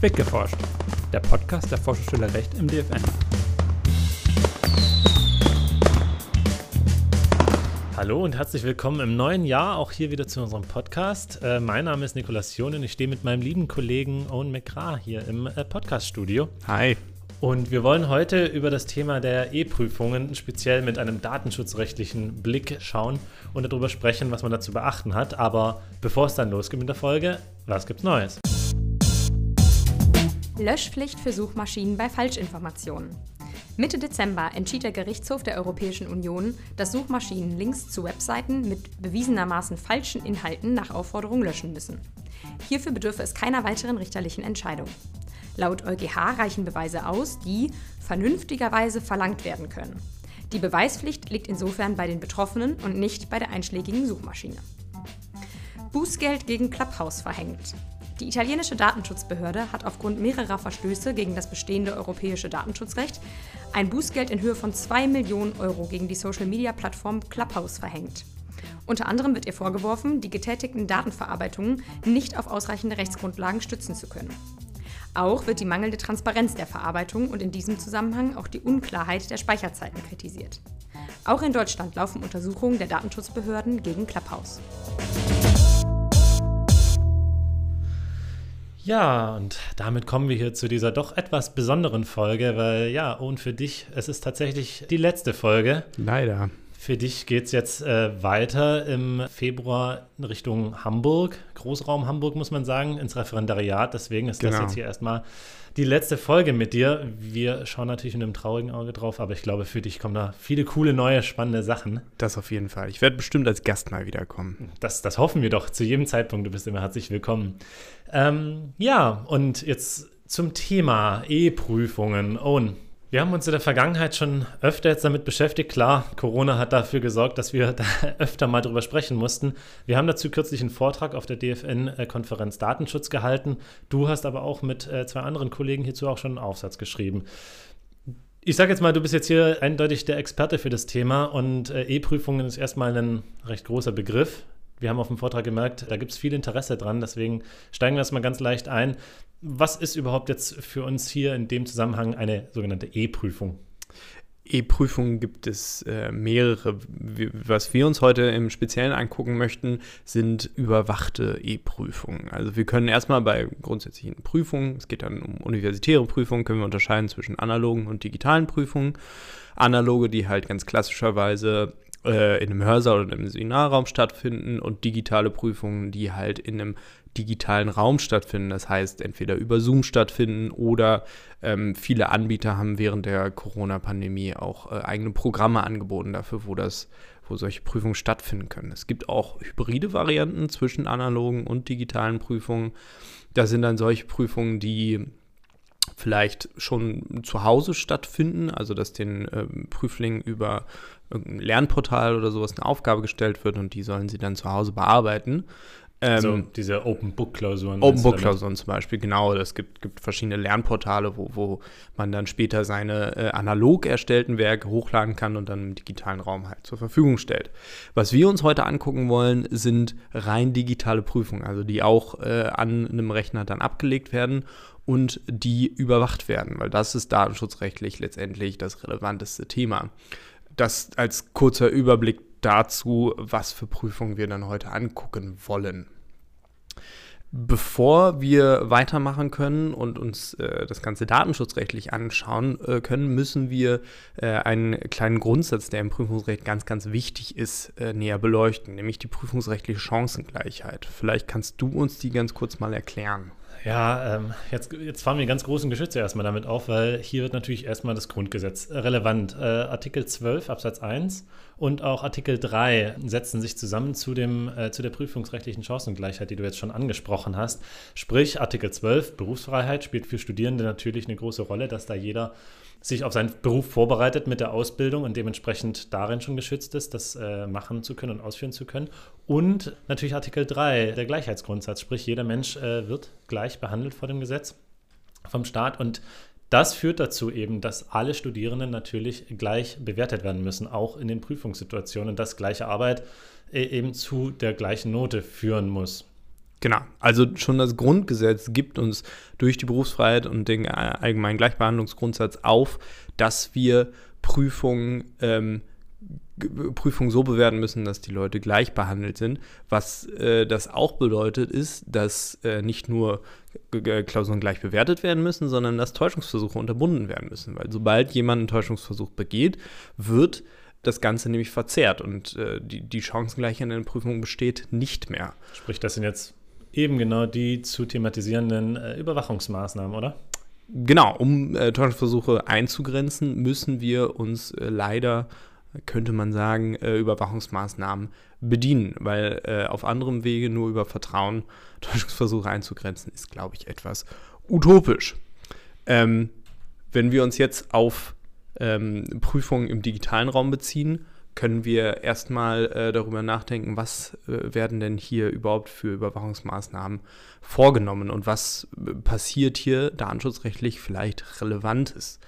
Weggeforscht, der Podcast der Forschungsstelle Recht im DFN. Hallo und herzlich willkommen im neuen Jahr, auch hier wieder zu unserem Podcast. Äh, mein Name ist Nikolaus Jon und ich stehe mit meinem lieben Kollegen Owen McGrath hier im äh, Podcast-Studio. Hi. Und wir wollen heute über das Thema der E-Prüfungen speziell mit einem datenschutzrechtlichen Blick schauen und darüber sprechen, was man dazu beachten hat. Aber bevor es dann losgeht mit der Folge, was gibt's Neues? Löschpflicht für Suchmaschinen bei Falschinformationen. Mitte Dezember entschied der Gerichtshof der Europäischen Union, dass Suchmaschinen Links zu Webseiten mit bewiesenermaßen falschen Inhalten nach Aufforderung löschen müssen. Hierfür bedürfe es keiner weiteren richterlichen Entscheidung. Laut EuGH reichen Beweise aus, die vernünftigerweise verlangt werden können. Die Beweispflicht liegt insofern bei den Betroffenen und nicht bei der einschlägigen Suchmaschine. Bußgeld gegen Clubhouse verhängt. Die italienische Datenschutzbehörde hat aufgrund mehrerer Verstöße gegen das bestehende europäische Datenschutzrecht ein Bußgeld in Höhe von 2 Millionen Euro gegen die Social-Media-Plattform Clubhouse verhängt. Unter anderem wird ihr vorgeworfen, die getätigten Datenverarbeitungen nicht auf ausreichende Rechtsgrundlagen stützen zu können. Auch wird die mangelnde Transparenz der Verarbeitung und in diesem Zusammenhang auch die Unklarheit der Speicherzeiten kritisiert. Auch in Deutschland laufen Untersuchungen der Datenschutzbehörden gegen Clubhouse. Ja, und damit kommen wir hier zu dieser doch etwas besonderen Folge, weil ja, und für dich, es ist tatsächlich die letzte Folge. Leider. Für dich geht es jetzt äh, weiter im Februar in Richtung Hamburg, Großraum Hamburg, muss man sagen, ins Referendariat. Deswegen ist genau. das jetzt hier erstmal die letzte Folge mit dir. Wir schauen natürlich mit einem traurigen Auge drauf, aber ich glaube, für dich kommen da viele coole, neue, spannende Sachen. Das auf jeden Fall. Ich werde bestimmt als Gast mal wiederkommen. Das, das hoffen wir doch zu jedem Zeitpunkt. Du bist immer herzlich willkommen. Ähm, ja, und jetzt zum Thema E-Prüfungen. Owen, wir haben uns in der Vergangenheit schon öfter jetzt damit beschäftigt. Klar, Corona hat dafür gesorgt, dass wir da öfter mal drüber sprechen mussten. Wir haben dazu kürzlich einen Vortrag auf der DFN-Konferenz Datenschutz gehalten. Du hast aber auch mit äh, zwei anderen Kollegen hierzu auch schon einen Aufsatz geschrieben. Ich sage jetzt mal, du bist jetzt hier eindeutig der Experte für das Thema und äh, E-Prüfungen ist erstmal ein recht großer Begriff. Wir haben auf dem Vortrag gemerkt, da gibt es viel Interesse dran, deswegen steigen wir das mal ganz leicht ein. Was ist überhaupt jetzt für uns hier in dem Zusammenhang eine sogenannte E-Prüfung? E-Prüfungen gibt es äh, mehrere. Was wir uns heute im Speziellen angucken möchten, sind überwachte E-Prüfungen. Also wir können erstmal bei grundsätzlichen Prüfungen, es geht dann um universitäre Prüfungen, können wir unterscheiden zwischen analogen und digitalen Prüfungen. Analoge, die halt ganz klassischerweise äh, in einem Hörsaal oder im Seminarraum stattfinden und digitale Prüfungen, die halt in einem digitalen Raum stattfinden. Das heißt, entweder über Zoom stattfinden oder ähm, viele Anbieter haben während der Corona-Pandemie auch äh, eigene Programme angeboten dafür, wo das wo solche Prüfungen stattfinden können. Es gibt auch hybride Varianten zwischen analogen und digitalen Prüfungen. Das sind dann solche Prüfungen, die vielleicht schon zu Hause stattfinden, also dass den äh, Prüflingen über irgendein Lernportal oder sowas eine Aufgabe gestellt wird und die sollen sie dann zu Hause bearbeiten. Ähm, also diese Open Book Klausuren. Open Book Klausuren zum Beispiel, genau. Es gibt, gibt verschiedene Lernportale, wo, wo man dann später seine äh, analog erstellten Werke hochladen kann und dann im digitalen Raum halt zur Verfügung stellt. Was wir uns heute angucken wollen, sind rein digitale Prüfungen, also die auch äh, an einem Rechner dann abgelegt werden und die überwacht werden, weil das ist datenschutzrechtlich letztendlich das relevanteste Thema. Das als kurzer Überblick dazu, was für Prüfungen wir dann heute angucken wollen. Bevor wir weitermachen können und uns äh, das Ganze datenschutzrechtlich anschauen äh, können, müssen wir äh, einen kleinen Grundsatz, der im Prüfungsrecht ganz, ganz wichtig ist, äh, näher beleuchten, nämlich die prüfungsrechtliche Chancengleichheit. Vielleicht kannst du uns die ganz kurz mal erklären. Ja, ähm, jetzt, jetzt fahren wir ganz großen Geschütze erstmal damit auf, weil hier wird natürlich erstmal das Grundgesetz relevant. Äh, Artikel 12 Absatz 1 und auch Artikel 3 setzen sich zusammen zu, dem, äh, zu der prüfungsrechtlichen Chancengleichheit, die du jetzt schon angesprochen hast. Sprich, Artikel 12 Berufsfreiheit spielt für Studierende natürlich eine große Rolle, dass da jeder sich auf seinen Beruf vorbereitet mit der Ausbildung und dementsprechend darin schon geschützt ist, das äh, machen zu können und ausführen zu können. Und natürlich Artikel 3, der Gleichheitsgrundsatz, sprich jeder Mensch äh, wird gleich behandelt vor dem Gesetz vom Staat und das führt dazu eben, dass alle Studierenden natürlich gleich bewertet werden müssen, auch in den Prüfungssituationen, dass gleiche Arbeit äh, eben zu der gleichen Note führen muss. Genau, also schon das Grundgesetz gibt uns durch die Berufsfreiheit und den allgemeinen Gleichbehandlungsgrundsatz auf, dass wir Prüfungen, ähm, Prüfungen so bewerten müssen, dass die Leute gleich behandelt sind. Was äh, das auch bedeutet, ist, dass äh, nicht nur Klausuren gleich bewertet werden müssen, sondern dass Täuschungsversuche unterbunden werden müssen. Weil sobald jemand einen Täuschungsversuch begeht, wird das Ganze nämlich verzerrt und äh, die, die Chancengleichheit in der Prüfung besteht nicht mehr. Sprich, das sind jetzt eben genau die zu thematisierenden äh, Überwachungsmaßnahmen, oder? Genau, um äh, Täuschungsversuche einzugrenzen, müssen wir uns äh, leider, könnte man sagen, äh, Überwachungsmaßnahmen bedienen, weil äh, auf anderem Wege nur über Vertrauen Täuschungsversuche einzugrenzen, ist, glaube ich, etwas utopisch. Ähm, wenn wir uns jetzt auf ähm, Prüfungen im digitalen Raum beziehen, können wir erstmal äh, darüber nachdenken, was äh, werden denn hier überhaupt für Überwachungsmaßnahmen vorgenommen und was äh, passiert hier datenschutzrechtlich vielleicht Relevantes.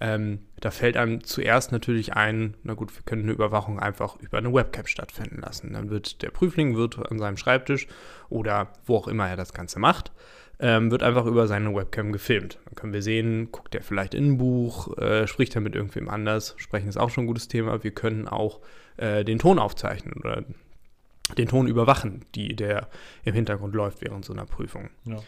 Ähm, da fällt einem zuerst natürlich ein, na gut, wir können eine Überwachung einfach über eine Webcam stattfinden lassen. Dann wird der Prüfling wird an seinem Schreibtisch oder wo auch immer er das Ganze macht, ähm, wird einfach über seine Webcam gefilmt. Dann können wir sehen, guckt er vielleicht in ein Buch, äh, spricht er mit irgendwem anders. Sprechen ist auch schon ein gutes Thema. Wir können auch äh, den Ton aufzeichnen oder den Ton überwachen, die, der im Hintergrund läuft während so einer Prüfung. Ja.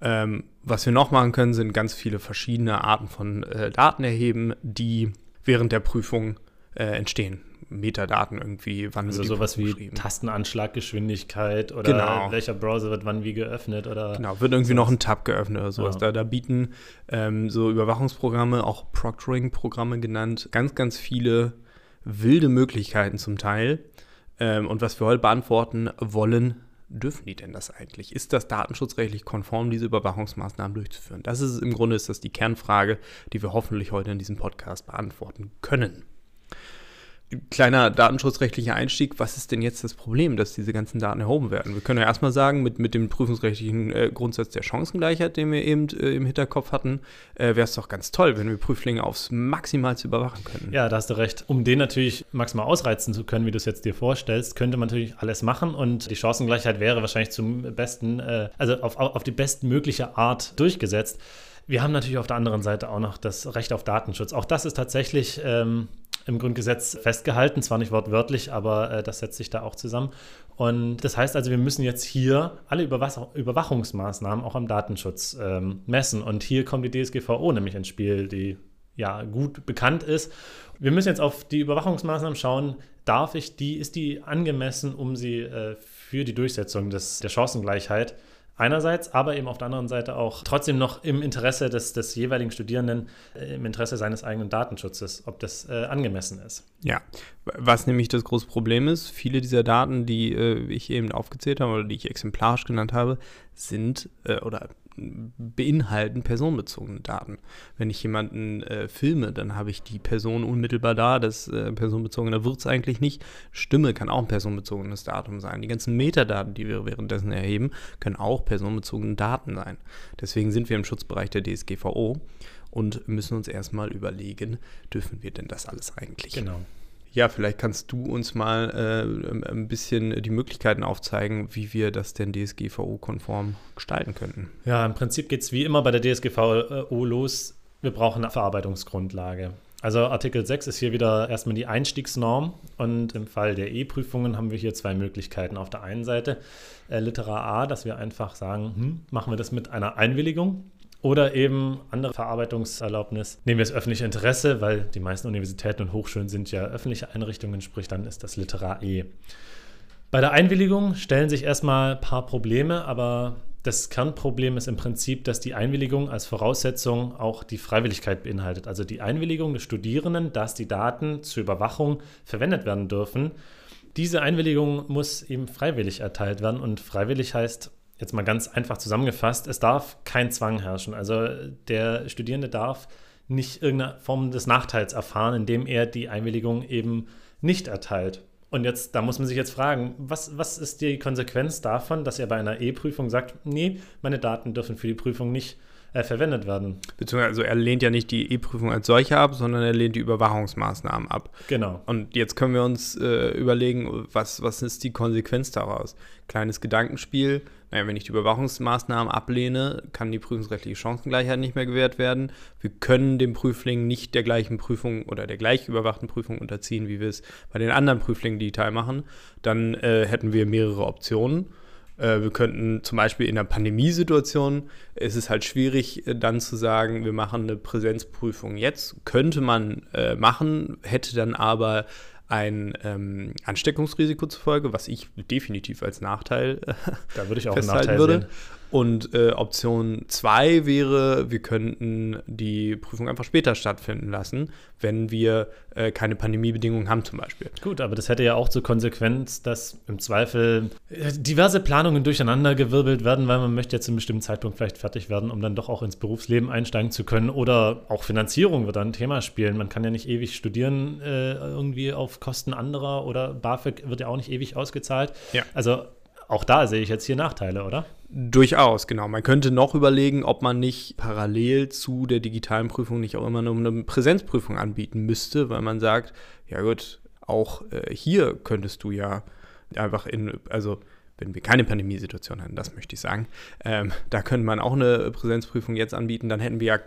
Ähm, was wir noch machen können, sind ganz viele verschiedene Arten von äh, Daten erheben, die während der Prüfung äh, entstehen. Metadaten irgendwie, wann also sowas wie Tastenanschlaggeschwindigkeit oder genau. welcher Browser wird wann wie geöffnet oder genau wird irgendwie sowas. noch ein Tab geöffnet oder sowas. Ja. Da, da bieten ähm, so Überwachungsprogramme, auch Proctoring-Programme genannt, ganz ganz viele wilde Möglichkeiten zum Teil. Ähm, und was wir heute beantworten wollen, dürfen die denn das eigentlich? Ist das datenschutzrechtlich konform, diese Überwachungsmaßnahmen durchzuführen? Das ist im Grunde ist das die Kernfrage, die wir hoffentlich heute in diesem Podcast beantworten können kleiner datenschutzrechtlicher Einstieg, was ist denn jetzt das Problem, dass diese ganzen Daten erhoben werden? Wir können ja erstmal sagen, mit, mit dem prüfungsrechtlichen äh, Grundsatz der Chancengleichheit, den wir eben äh, im Hinterkopf hatten, äh, wäre es doch ganz toll, wenn wir Prüflinge aufs Maximalste überwachen können. Ja, da hast du recht. Um den natürlich maximal ausreizen zu können, wie du es jetzt dir vorstellst, könnte man natürlich alles machen und die Chancengleichheit wäre wahrscheinlich zum besten, äh, also auf, auf die bestmögliche Art durchgesetzt. Wir haben natürlich auf der anderen Seite auch noch das Recht auf Datenschutz. Auch das ist tatsächlich ähm, im Grundgesetz festgehalten, zwar nicht wortwörtlich, aber äh, das setzt sich da auch zusammen. Und das heißt also, wir müssen jetzt hier alle Überwach Überwachungsmaßnahmen auch am Datenschutz ähm, messen. Und hier kommt die DSGVO nämlich ins Spiel, die ja gut bekannt ist. Wir müssen jetzt auf die Überwachungsmaßnahmen schauen. Darf ich die, ist die angemessen, um sie äh, für die Durchsetzung des, der Chancengleichheit einerseits, aber eben auf der anderen Seite auch trotzdem noch im Interesse des, des jeweiligen Studierenden, äh, im Interesse seines eigenen Datenschutzes, ob das äh, angemessen ist. Ja, was nämlich das große Problem ist, viele dieser Daten, die äh, ich eben aufgezählt habe oder die ich exemplarisch genannt habe, sind äh, oder beinhalten personenbezogene Daten. Wenn ich jemanden äh, filme, dann habe ich die Person unmittelbar da, das äh, personenbezogene wird es eigentlich nicht. Stimme kann auch ein personenbezogenes Datum sein. Die ganzen Metadaten, die wir währenddessen erheben, können auch personenbezogene Daten sein. Deswegen sind wir im Schutzbereich der DSGVO und müssen uns erstmal überlegen, dürfen wir denn das alles eigentlich? Genau. Ja, vielleicht kannst du uns mal äh, ein bisschen die Möglichkeiten aufzeigen, wie wir das denn DSGVO-konform gestalten könnten. Ja, im Prinzip geht es wie immer bei der DSGVO los. Wir brauchen eine Verarbeitungsgrundlage. Also Artikel 6 ist hier wieder erstmal die Einstiegsnorm und im Fall der E-Prüfungen haben wir hier zwei Möglichkeiten. Auf der einen Seite äh, Litera A, dass wir einfach sagen, hm, machen wir das mit einer Einwilligung oder eben andere Verarbeitungserlaubnis. Nehmen wir das öffentliche Interesse, weil die meisten Universitäten und Hochschulen sind ja öffentliche Einrichtungen, sprich dann ist das Literar E. Bei der Einwilligung stellen sich erstmal ein paar Probleme, aber das Kernproblem ist im Prinzip, dass die Einwilligung als Voraussetzung auch die Freiwilligkeit beinhaltet. Also die Einwilligung des Studierenden, dass die Daten zur Überwachung verwendet werden dürfen. Diese Einwilligung muss eben freiwillig erteilt werden und freiwillig heißt jetzt mal ganz einfach zusammengefasst, es darf kein Zwang herrschen. Also der Studierende darf nicht irgendeine Form des Nachteils erfahren, indem er die Einwilligung eben nicht erteilt. Und jetzt, da muss man sich jetzt fragen, was, was ist die Konsequenz davon, dass er bei einer E-Prüfung sagt, nee, meine Daten dürfen für die Prüfung nicht äh, verwendet werden. Beziehungsweise also er lehnt ja nicht die E-Prüfung als solche ab, sondern er lehnt die Überwachungsmaßnahmen ab. Genau. Und jetzt können wir uns äh, überlegen, was, was ist die Konsequenz daraus? Kleines Gedankenspiel. Naja, wenn ich die Überwachungsmaßnahmen ablehne, kann die prüfungsrechtliche Chancengleichheit nicht mehr gewährt werden. Wir können dem Prüfling nicht der gleichen Prüfung oder der gleich überwachten Prüfung unterziehen, wie wir es bei den anderen Prüflingen digital machen. Dann äh, hätten wir mehrere Optionen. Äh, wir könnten zum Beispiel in einer Pandemiesituation, ist es halt schwierig, äh, dann zu sagen, wir machen eine Präsenzprüfung jetzt. Könnte man äh, machen, hätte dann aber ein ähm, Ansteckungsrisiko zufolge, was ich definitiv als Nachteil äh, da würde ich auch festhalten einen Nachteil würde. sehen. Und äh, Option 2 wäre, wir könnten die Prüfung einfach später stattfinden lassen, wenn wir äh, keine Pandemiebedingungen haben zum Beispiel. Gut, aber das hätte ja auch zur Konsequenz, dass im Zweifel äh, diverse Planungen durcheinandergewirbelt werden, weil man möchte jetzt zu einem bestimmten Zeitpunkt vielleicht fertig werden, um dann doch auch ins Berufsleben einsteigen zu können. Oder auch Finanzierung wird dann ein Thema spielen. Man kann ja nicht ewig studieren äh, irgendwie auf Kosten anderer oder BAföG wird ja auch nicht ewig ausgezahlt. Ja. Also auch da sehe ich jetzt hier Nachteile, oder? Durchaus, genau. Man könnte noch überlegen, ob man nicht parallel zu der digitalen Prüfung nicht auch immer nur eine Präsenzprüfung anbieten müsste, weil man sagt, ja gut, auch äh, hier könntest du ja einfach in, also wenn wir keine Pandemiesituation hätten, das möchte ich sagen, ähm, da könnte man auch eine Präsenzprüfung jetzt anbieten, dann hätten wir ja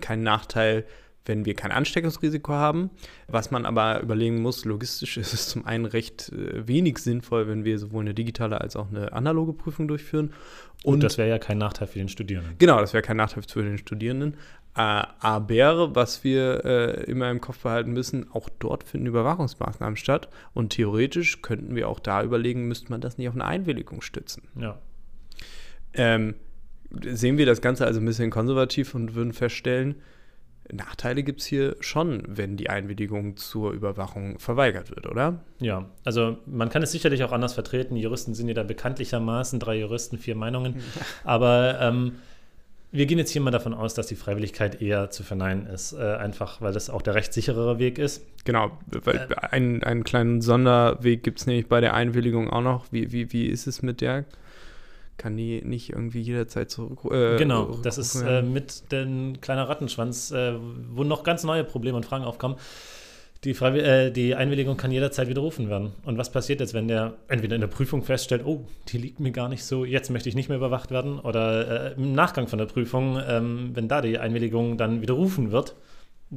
keinen Nachteil, wenn wir kein Ansteckungsrisiko haben. Was man aber überlegen muss, logistisch ist es zum einen recht äh, wenig sinnvoll, wenn wir sowohl eine digitale als auch eine analoge Prüfung durchführen. Und, das wäre ja kein Nachteil für den Studierenden. Genau, das wäre kein Nachteil für den Studierenden. Aber was wir äh, immer im Kopf behalten müssen, auch dort finden Überwachungsmaßnahmen statt. Und theoretisch könnten wir auch da überlegen, müsste man das nicht auf eine Einwilligung stützen. Ja. Ähm, sehen wir das Ganze also ein bisschen konservativ und würden feststellen, Nachteile gibt es hier schon, wenn die Einwilligung zur Überwachung verweigert wird, oder? Ja, also man kann es sicherlich auch anders vertreten. Juristen sind ja da bekanntlichermaßen drei Juristen, vier Meinungen. Aber ähm, wir gehen jetzt hier mal davon aus, dass die Freiwilligkeit eher zu verneinen ist, äh, einfach weil das auch der rechtssicherere Weg ist. Genau, weil äh, einen, einen kleinen Sonderweg gibt es nämlich bei der Einwilligung auch noch. Wie, wie, wie ist es mit der? Kann die nicht irgendwie jederzeit zurück. Äh, genau, das ist äh, mit dem kleiner Rattenschwanz, äh, wo noch ganz neue Probleme und Fragen aufkommen. Die, äh, die, Einwilligung kann jederzeit widerrufen werden. Und was passiert jetzt, wenn der entweder in der Prüfung feststellt, oh, die liegt mir gar nicht so, jetzt möchte ich nicht mehr überwacht werden, oder äh, im Nachgang von der Prüfung, ähm, wenn da die Einwilligung dann widerrufen wird,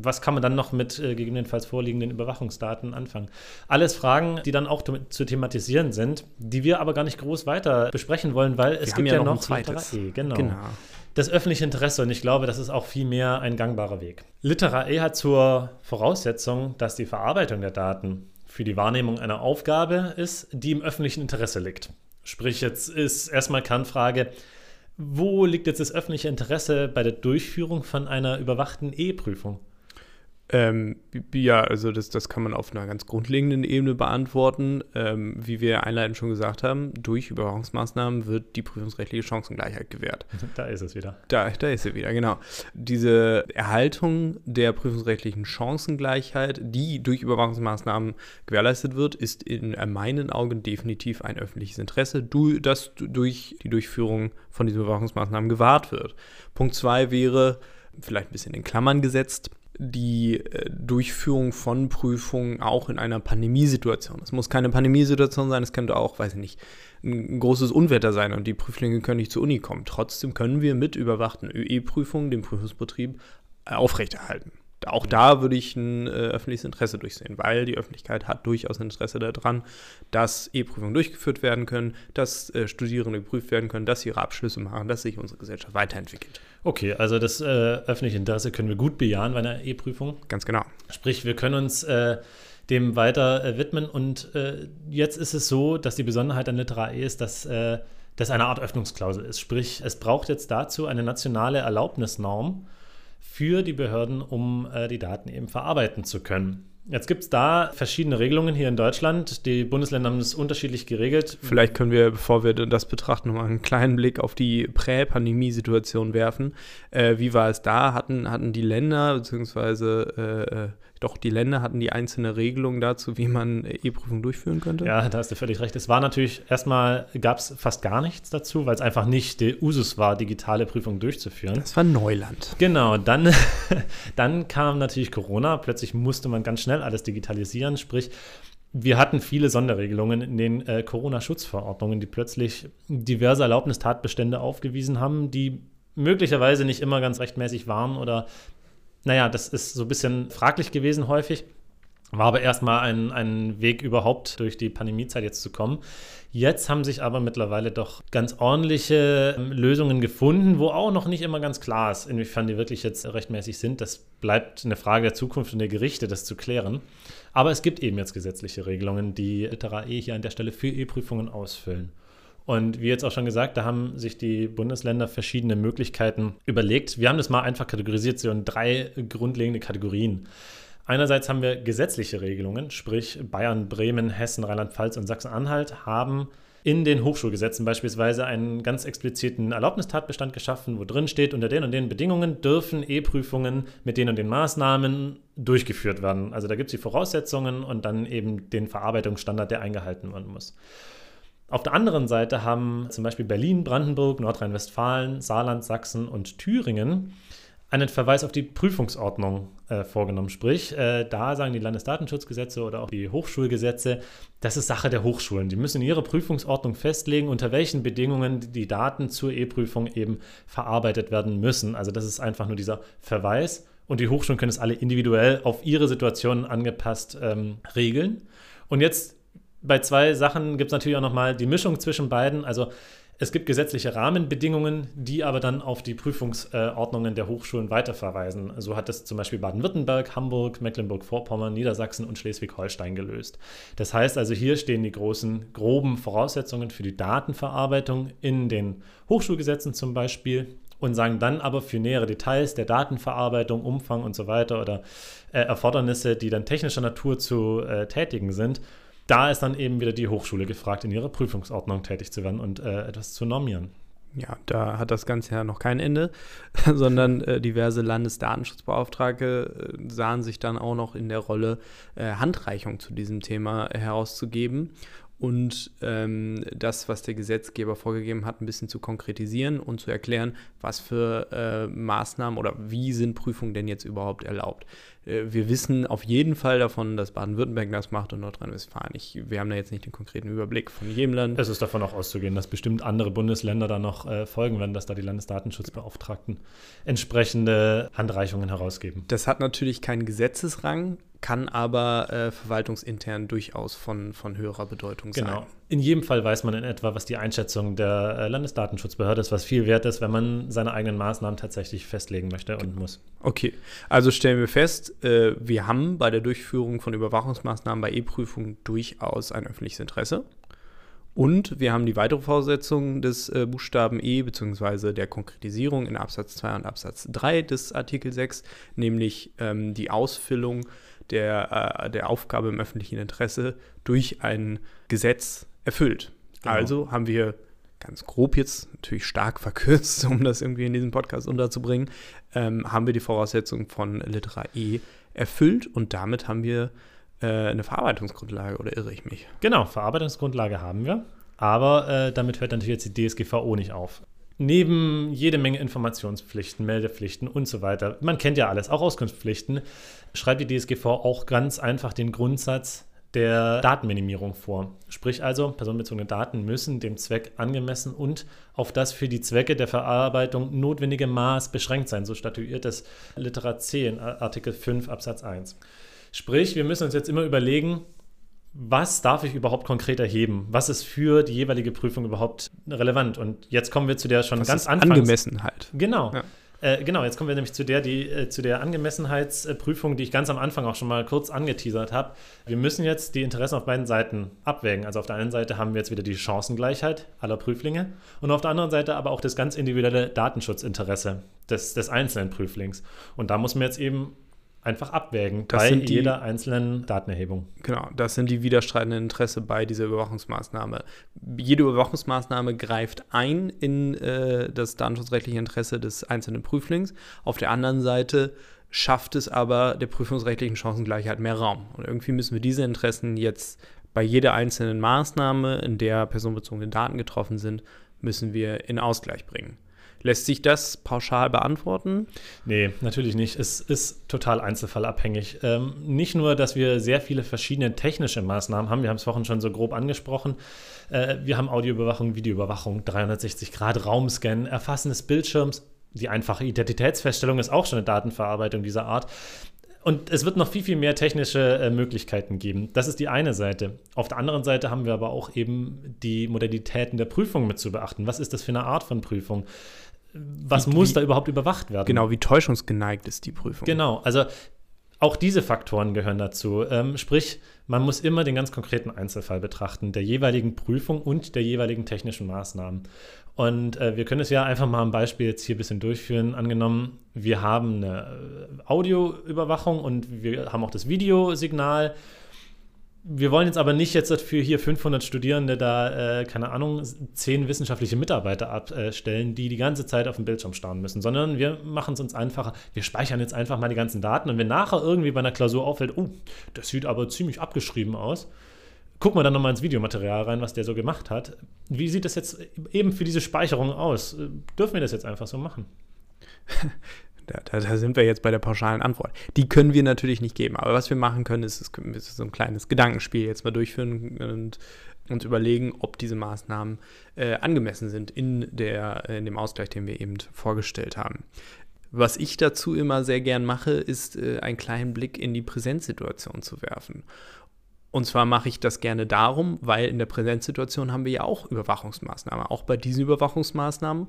was kann man dann noch mit äh, gegebenenfalls vorliegenden Überwachungsdaten anfangen? Alles Fragen, die dann auch zu thematisieren sind, die wir aber gar nicht groß weiter besprechen wollen, weil es gibt ja, ja noch, ein zweites. E, genau. genau. Das öffentliche Interesse und ich glaube, das ist auch viel mehr ein gangbarer Weg. Litera E hat zur Voraussetzung, dass die Verarbeitung der Daten für die Wahrnehmung einer Aufgabe ist, die im öffentlichen Interesse liegt. Sprich, jetzt ist erstmal Kernfrage, wo liegt jetzt das öffentliche Interesse bei der Durchführung von einer überwachten E-Prüfung? Ähm, ja, also das, das kann man auf einer ganz grundlegenden Ebene beantworten. Ähm, wie wir einleitend schon gesagt haben, durch Überwachungsmaßnahmen wird die prüfungsrechtliche Chancengleichheit gewährt. Da ist es wieder. Da, da ist sie wieder, genau. Diese Erhaltung der prüfungsrechtlichen Chancengleichheit, die durch Überwachungsmaßnahmen gewährleistet wird, ist in meinen Augen definitiv ein öffentliches Interesse, das durch die Durchführung von diesen Überwachungsmaßnahmen gewahrt wird. Punkt zwei wäre, vielleicht ein bisschen in Klammern gesetzt, die äh, Durchführung von Prüfungen auch in einer Pandemiesituation. Es muss keine Pandemiesituation sein, es könnte auch, weiß ich nicht, ein großes Unwetter sein und die Prüflinge können nicht zur Uni kommen. Trotzdem können wir mit überwachten ÖE-Prüfungen den Prüfungsbetrieb aufrechterhalten. Auch da würde ich ein äh, öffentliches Interesse durchsehen, weil die Öffentlichkeit hat durchaus Interesse daran, dass E-Prüfungen durchgeführt werden können, dass äh, Studierende geprüft werden können, dass sie ihre Abschlüsse machen, dass sich unsere Gesellschaft weiterentwickelt. Okay, also das äh, öffentliche Interesse können wir gut bejahen bei einer E-Prüfung. Ganz genau. Sprich, wir können uns äh, dem weiter äh, widmen und äh, jetzt ist es so, dass die Besonderheit an Litera E ist, dass das eine Art Öffnungsklausel ist. Sprich, es braucht jetzt dazu eine nationale Erlaubnisnorm für die Behörden, um äh, die Daten eben verarbeiten zu können. Jetzt gibt es da verschiedene Regelungen hier in Deutschland. Die Bundesländer haben das unterschiedlich geregelt. Vielleicht können wir, bevor wir das betrachten, nochmal einen kleinen Blick auf die Prä-Pandemie-Situation werfen. Äh, wie war es da? Hatten, hatten die Länder, beziehungsweise äh, doch die Länder hatten die einzelne Regelung dazu, wie man E-Prüfung durchführen könnte. Ja, da hast du völlig recht. Es war natürlich, erstmal gab es fast gar nichts dazu, weil es einfach nicht der Usus war, digitale Prüfungen durchzuführen. Das war Neuland. Genau, dann, dann kam natürlich Corona. Plötzlich musste man ganz schnell alles digitalisieren, sprich, wir hatten viele Sonderregelungen in den äh, Corona-Schutzverordnungen, die plötzlich diverse Erlaubnistatbestände aufgewiesen haben, die möglicherweise nicht immer ganz rechtmäßig waren oder, naja, das ist so ein bisschen fraglich gewesen häufig. War aber erstmal ein, ein Weg überhaupt durch die Pandemiezeit jetzt zu kommen. Jetzt haben sich aber mittlerweile doch ganz ordentliche ähm, Lösungen gefunden, wo auch noch nicht immer ganz klar ist, inwiefern die wirklich jetzt rechtmäßig sind. Das bleibt eine Frage der Zukunft und der Gerichte, das zu klären. Aber es gibt eben jetzt gesetzliche Regelungen, die Litera E hier an der Stelle für E-Prüfungen ausfüllen. Und wie jetzt auch schon gesagt, da haben sich die Bundesländer verschiedene Möglichkeiten überlegt. Wir haben das mal einfach kategorisiert, so in drei grundlegende Kategorien. Einerseits haben wir gesetzliche Regelungen, sprich Bayern, Bremen, Hessen, Rheinland-Pfalz und Sachsen-Anhalt haben in den Hochschulgesetzen beispielsweise einen ganz expliziten Erlaubnistatbestand geschaffen, wo drin steht, unter den und den Bedingungen dürfen E-Prüfungen mit den und den Maßnahmen durchgeführt werden. Also da gibt es die Voraussetzungen und dann eben den Verarbeitungsstandard, der eingehalten werden muss. Auf der anderen Seite haben zum Beispiel Berlin, Brandenburg, Nordrhein-Westfalen, Saarland, Sachsen und Thüringen einen Verweis auf die Prüfungsordnung äh, vorgenommen. Sprich, äh, da sagen die Landesdatenschutzgesetze oder auch die Hochschulgesetze, das ist Sache der Hochschulen. Die müssen in ihrer Prüfungsordnung festlegen, unter welchen Bedingungen die Daten zur E-Prüfung eben verarbeitet werden müssen. Also das ist einfach nur dieser Verweis. Und die Hochschulen können es alle individuell auf ihre Situation angepasst ähm, regeln. Und jetzt bei zwei Sachen gibt es natürlich auch nochmal die Mischung zwischen beiden. Also es gibt gesetzliche Rahmenbedingungen, die aber dann auf die Prüfungsordnungen der Hochschulen weiterverweisen. So hat es zum Beispiel Baden-Württemberg, Hamburg, Mecklenburg-Vorpommern, Niedersachsen und Schleswig-Holstein gelöst. Das heißt also, hier stehen die großen, groben Voraussetzungen für die Datenverarbeitung in den Hochschulgesetzen zum Beispiel und sagen dann aber für nähere Details der Datenverarbeitung, Umfang und so weiter oder äh, Erfordernisse, die dann technischer Natur zu äh, tätigen sind, da ist dann eben wieder die Hochschule gefragt, in ihrer Prüfungsordnung tätig zu werden und äh, etwas zu normieren. Ja, da hat das Ganze ja noch kein Ende, sondern äh, diverse Landesdatenschutzbeauftragte äh, sahen sich dann auch noch in der Rolle, äh, Handreichung zu diesem Thema herauszugeben und ähm, das, was der Gesetzgeber vorgegeben hat, ein bisschen zu konkretisieren und zu erklären, was für äh, Maßnahmen oder wie sind Prüfungen denn jetzt überhaupt erlaubt. Äh, wir wissen auf jeden Fall davon, dass Baden-Württemberg das macht und Nordrhein-Westfalen. Wir haben da jetzt nicht den konkreten Überblick von jedem Land. Es ist davon auch auszugehen, dass bestimmt andere Bundesländer da noch äh, folgen werden, dass da die Landesdatenschutzbeauftragten entsprechende Handreichungen herausgeben. Das hat natürlich keinen Gesetzesrang, kann aber äh, verwaltungsintern durchaus von, von höherer Bedeutung genau. sein. Genau. In jedem Fall weiß man in etwa, was die Einschätzung der äh, Landesdatenschutzbehörde ist, was viel wert ist, wenn man seine eigenen Maßnahmen tatsächlich festlegen möchte und muss. Okay, also stellen wir fest, äh, wir haben bei der Durchführung von Überwachungsmaßnahmen bei E-Prüfungen durchaus ein öffentliches Interesse. Und wir haben die weitere Voraussetzung des äh, Buchstaben E bzw. der Konkretisierung in Absatz 2 und Absatz 3 des Artikel 6, nämlich ähm, die Ausfüllung der, äh, der Aufgabe im öffentlichen Interesse durch ein Gesetz erfüllt. Genau. Also haben wir ganz grob jetzt, natürlich stark verkürzt, um das irgendwie in diesem Podcast unterzubringen, ähm, haben wir die Voraussetzung von Litera E erfüllt und damit haben wir äh, eine Verarbeitungsgrundlage, oder irre ich mich? Genau, Verarbeitungsgrundlage haben wir, aber äh, damit hört natürlich jetzt die DSGVO nicht auf. Neben jede Menge Informationspflichten, Meldepflichten und so weiter, man kennt ja alles, auch Auskunftspflichten, schreibt die DSGV auch ganz einfach den Grundsatz der Datenminimierung vor. Sprich also, personenbezogene Daten müssen dem Zweck angemessen und auf das für die Zwecke der Verarbeitung notwendige Maß beschränkt sein. So statuiert es Literat C in Artikel 5 Absatz 1. Sprich, wir müssen uns jetzt immer überlegen, was darf ich überhaupt konkret erheben? Was ist für die jeweilige Prüfung überhaupt relevant? Und jetzt kommen wir zu der schon was ganz anfangs. Angemessenheit. Genau. Ja. Äh, genau, jetzt kommen wir nämlich zu der, die, äh, zu der Angemessenheitsprüfung, die ich ganz am Anfang auch schon mal kurz angeteasert habe. Wir müssen jetzt die Interessen auf beiden Seiten abwägen. Also auf der einen Seite haben wir jetzt wieder die Chancengleichheit aller Prüflinge und auf der anderen Seite aber auch das ganz individuelle Datenschutzinteresse des, des einzelnen Prüflings. Und da muss man jetzt eben einfach abwägen das bei die, jeder einzelnen Datenerhebung. Genau, das sind die widerstreitenden Interessen bei dieser Überwachungsmaßnahme. Jede Überwachungsmaßnahme greift ein in äh, das datenschutzrechtliche Interesse des einzelnen Prüflings. Auf der anderen Seite schafft es aber der prüfungsrechtlichen Chancengleichheit mehr Raum. Und irgendwie müssen wir diese Interessen jetzt bei jeder einzelnen Maßnahme, in der personenbezogene Daten getroffen sind, müssen wir in Ausgleich bringen. Lässt sich das pauschal beantworten? Nee, natürlich nicht. Es ist total einzelfallabhängig. Ähm, nicht nur, dass wir sehr viele verschiedene technische Maßnahmen haben, wir haben es vorhin schon so grob angesprochen. Äh, wir haben Audioüberwachung, Videoüberwachung, 360 Grad Raumscan, Erfassen des Bildschirms. Die einfache Identitätsfeststellung ist auch schon eine Datenverarbeitung dieser Art. Und es wird noch viel, viel mehr technische äh, Möglichkeiten geben. Das ist die eine Seite. Auf der anderen Seite haben wir aber auch eben die Modalitäten der Prüfung mit zu beachten. Was ist das für eine Art von Prüfung? Was wie, muss da überhaupt überwacht werden? Genau, wie täuschungsgeneigt ist die Prüfung? Genau, also auch diese Faktoren gehören dazu. Ähm, sprich, man muss immer den ganz konkreten Einzelfall betrachten, der jeweiligen Prüfung und der jeweiligen technischen Maßnahmen. Und äh, wir können es ja einfach mal ein Beispiel jetzt hier ein bisschen durchführen. Angenommen, wir haben eine Audioüberwachung und wir haben auch das Videosignal wir wollen jetzt aber nicht jetzt für hier 500 Studierende da, äh, keine Ahnung, zehn wissenschaftliche Mitarbeiter abstellen, die die ganze Zeit auf dem Bildschirm starren müssen, sondern wir machen es uns einfacher. Wir speichern jetzt einfach mal die ganzen Daten und wenn nachher irgendwie bei einer Klausur auffällt, oh, das sieht aber ziemlich abgeschrieben aus, gucken wir dann nochmal ins Videomaterial rein, was der so gemacht hat. Wie sieht das jetzt eben für diese Speicherung aus? Dürfen wir das jetzt einfach so machen? Da, da, da, sind wir jetzt bei der pauschalen Antwort. Die können wir natürlich nicht geben. Aber was wir machen können, ist, ist so ein kleines Gedankenspiel jetzt mal durchführen und uns überlegen, ob diese Maßnahmen äh, angemessen sind in, der, in dem Ausgleich, den wir eben vorgestellt haben. Was ich dazu immer sehr gern mache, ist äh, einen kleinen Blick in die Präsenzsituation zu werfen. Und zwar mache ich das gerne darum, weil in der Präsenzsituation haben wir ja auch Überwachungsmaßnahmen. Auch bei diesen Überwachungsmaßnahmen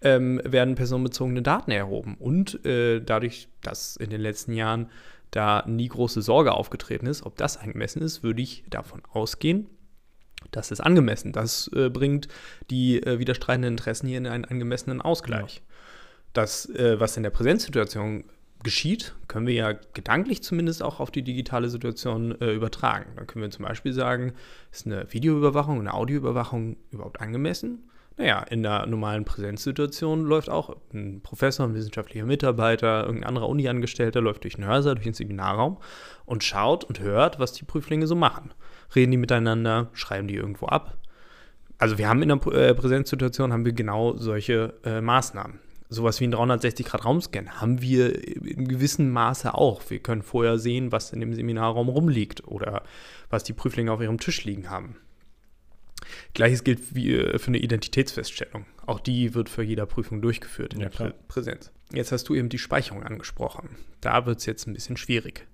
ähm, werden personenbezogene Daten erhoben. Und äh, dadurch, dass in den letzten Jahren da nie große Sorge aufgetreten ist, ob das angemessen ist, würde ich davon ausgehen, das ist angemessen. Das äh, bringt die äh, widerstreitenden Interessen hier in einen angemessenen Ausgleich. Ja. Das, äh, was in der Präsenzsituation geschieht, können wir ja gedanklich zumindest auch auf die digitale Situation äh, übertragen. Dann können wir zum Beispiel sagen, ist eine Videoüberwachung, eine Audioüberwachung überhaupt angemessen? Naja, in der normalen Präsenzsituation läuft auch ein Professor, ein wissenschaftlicher Mitarbeiter, irgendein anderer Uni-Angestellter läuft durch den Hörsaal, durch den Seminarraum und schaut und hört, was die Prüflinge so machen. Reden die miteinander, schreiben die irgendwo ab. Also wir haben in der äh, Präsenzsituation haben wir genau solche äh, Maßnahmen sowas wie ein 360-Grad-Raumscan haben wir in gewissem Maße auch. Wir können vorher sehen, was in dem Seminarraum rumliegt oder was die Prüflinge auf ihrem Tisch liegen haben. Gleiches gilt wie äh, für eine Identitätsfeststellung. Auch die wird für jeder Prüfung durchgeführt in ja, der Prä Präsenz. Jetzt hast du eben die Speicherung angesprochen. Da wird es jetzt ein bisschen schwierig.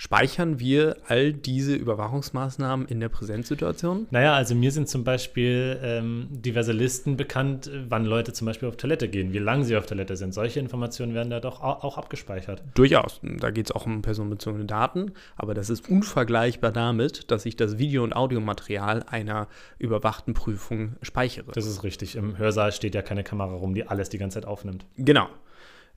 Speichern wir all diese Überwachungsmaßnahmen in der Präsenzsituation? Naja, also mir sind zum Beispiel ähm, diverse Listen bekannt, wann Leute zum Beispiel auf Toilette gehen, wie lange sie auf Toilette sind. Solche Informationen werden da doch auch abgespeichert. Durchaus. Da geht es auch um personenbezogene Daten, aber das ist unvergleichbar damit, dass ich das Video- und Audiomaterial einer überwachten Prüfung speichere. Das ist richtig. Im Hörsaal steht ja keine Kamera rum, die alles die ganze Zeit aufnimmt. Genau.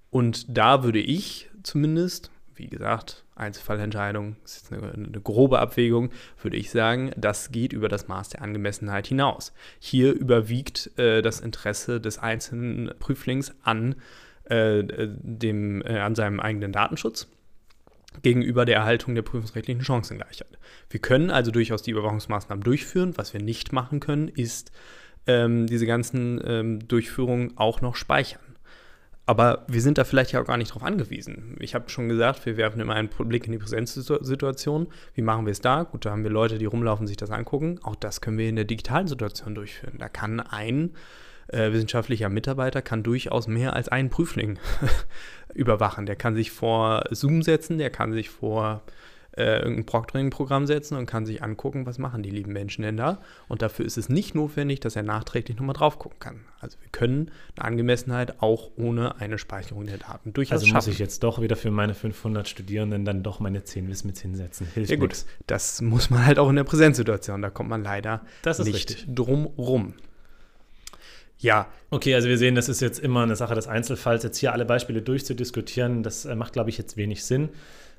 Und da würde ich zumindest wie gesagt, Einzelfallentscheidung, ist jetzt eine, eine, grobe Abwägung, würde ich sagen, das geht über das Maß der Angemessenheit hinaus. Hier überwiegt äh, das Interesse des einzelnen Prüflings an, äh, dem, äh, an seinem eigenen Datenschutz gegenüber der Erhaltung der prüfungsrechtlichen Chancengleichheit. Wir können also durchaus die Überwachungsmaßnahmen durchführen. Was wir nicht machen können, ist ähm, diese ganzen ähm, Durchführungen auch noch speichern. Aber wir sind da vielleicht ja auch gar nicht drauf angewiesen. Ich habe schon gesagt, wir werfen immer einen Blick in die Präsenzsituation. Wie machen wir es da? Gut, da haben wir Leute, die rumlaufen, sich das angucken. Auch das können wir in der digitalen Situation durchführen. Da kann ein äh, wissenschaftlicher Mitarbeiter kann durchaus mehr als einen Prüfling überwachen. Der kann sich vor Zoom setzen, der kann sich vor äh, irgendein Proctoring-Programm setzen und kann sich angucken, was machen die lieben Menschen denn da. Und dafür ist es nicht notwendig, dass er nachträglich nochmal drauf gucken kann. Also wir können eine Angemessenheit auch ohne eine Speicherung der Daten durchaus Also muss ich jetzt doch wieder für meine 500 Studierenden dann doch meine 10 Wismits hinsetzen. Hilft ja gut, nix. das muss man halt auch in der Präsenzsituation. Da kommt man leider nicht richtig. drum rum. Ja. Okay, also wir sehen, das ist jetzt immer eine Sache des Einzelfalls. Jetzt hier alle Beispiele durchzudiskutieren, das äh, macht, glaube ich, jetzt wenig Sinn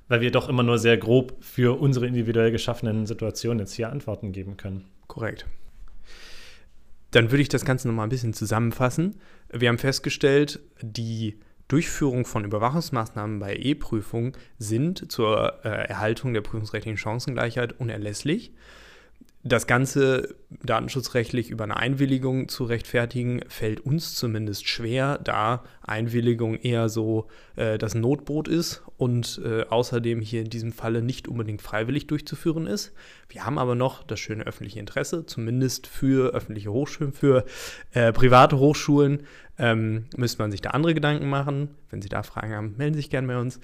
weil wir doch immer nur sehr grob für unsere individuell geschaffenen Situationen jetzt hier Antworten geben können. Korrekt. Dann würde ich das Ganze nochmal ein bisschen zusammenfassen. Wir haben festgestellt, die Durchführung von Überwachungsmaßnahmen bei E-Prüfungen sind zur äh, Erhaltung der prüfungsrechtlichen Chancengleichheit unerlässlich das Ganze datenschutzrechtlich über eine Einwilligung zu rechtfertigen, fällt uns zumindest schwer, da Einwilligung eher so äh, das Notboot ist und äh, außerdem hier in diesem Falle nicht unbedingt freiwillig durchzuführen ist. Wir haben aber noch das schöne öffentliche Interesse, zumindest für öffentliche Hochschulen, für äh, private Hochschulen. Ähm, müsste man sich da andere Gedanken machen. Wenn Sie da Fragen haben, melden Sie sich gerne bei uns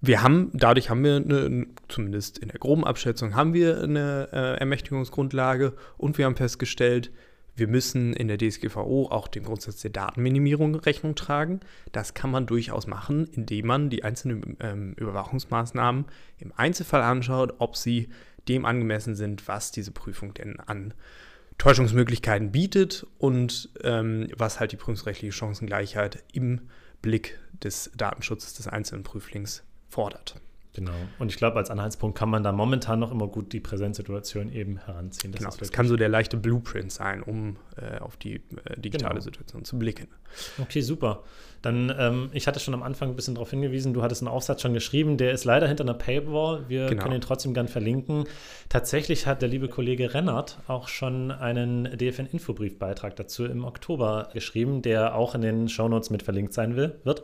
wir haben, dadurch haben wir eine, zumindest in der groben Abschätzung, haben wir eine äh, Ermächtigungsgrundlage und wir haben festgestellt, wir müssen in der DSGVO auch dem Grundsatz der Datenminimierung Rechnung tragen. Das kann man durchaus machen, indem man die einzelnen ähm, Überwachungsmaßnahmen im Einzelfall anschaut, ob sie dem angemessen sind, was diese Prüfung denn an Täuschungsmöglichkeiten bietet und ähm, was halt die prüfungsrechtliche Chancengleichheit im Blick des Datenschutzes des einzelnen Prüflings fordert. Genau. Und ich glaube, als Anhaltspunkt kann man da momentan noch immer gut die Präsenzsituation eben heranziehen. Das genau, das kann so der leichte Blueprint sein, um äh, auf die äh, digitale genau. Situation zu blicken. Okay, super. Dann, ähm, ich hatte schon am Anfang ein bisschen darauf hingewiesen, du hattest einen Aufsatz schon geschrieben, der ist leider hinter einer Paywall. Wir genau. können ihn trotzdem gern verlinken. Tatsächlich hat der liebe Kollege Rennert auch schon einen DFN-Infobriefbeitrag dazu im Oktober geschrieben, der auch in den Shownotes mit verlinkt sein will, wird.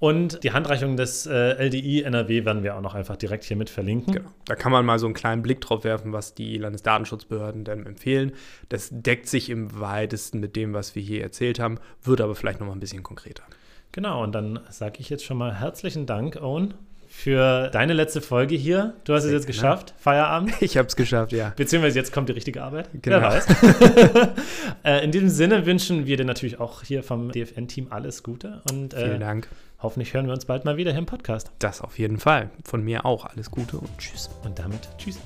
Und die Handreichung des äh, LDI NRW werden wir auch noch einfach direkt hier mit verlinken. Genau. Da kann man mal so einen kleinen Blick drauf werfen, was die Landesdatenschutzbehörden denn empfehlen. Das deckt sich im weitesten mit dem, was wir hier erzählt haben, wird aber vielleicht noch mal ein bisschen konkreter. Genau, und dann sage ich jetzt schon mal herzlichen Dank, Owen, für deine letzte Folge hier. Du hast es jetzt geschafft. Feierabend. Ich habe es geschafft, ja. Beziehungsweise jetzt kommt die richtige Arbeit. Genau. Wer weiß. äh, in diesem Sinne wünschen wir dir natürlich auch hier vom DFN-Team alles Gute. Und, äh, Vielen Dank. Hoffentlich hören wir uns bald mal wieder hier im Podcast. Das auf jeden Fall. Von mir auch alles Gute und tschüss. Und damit tschüss.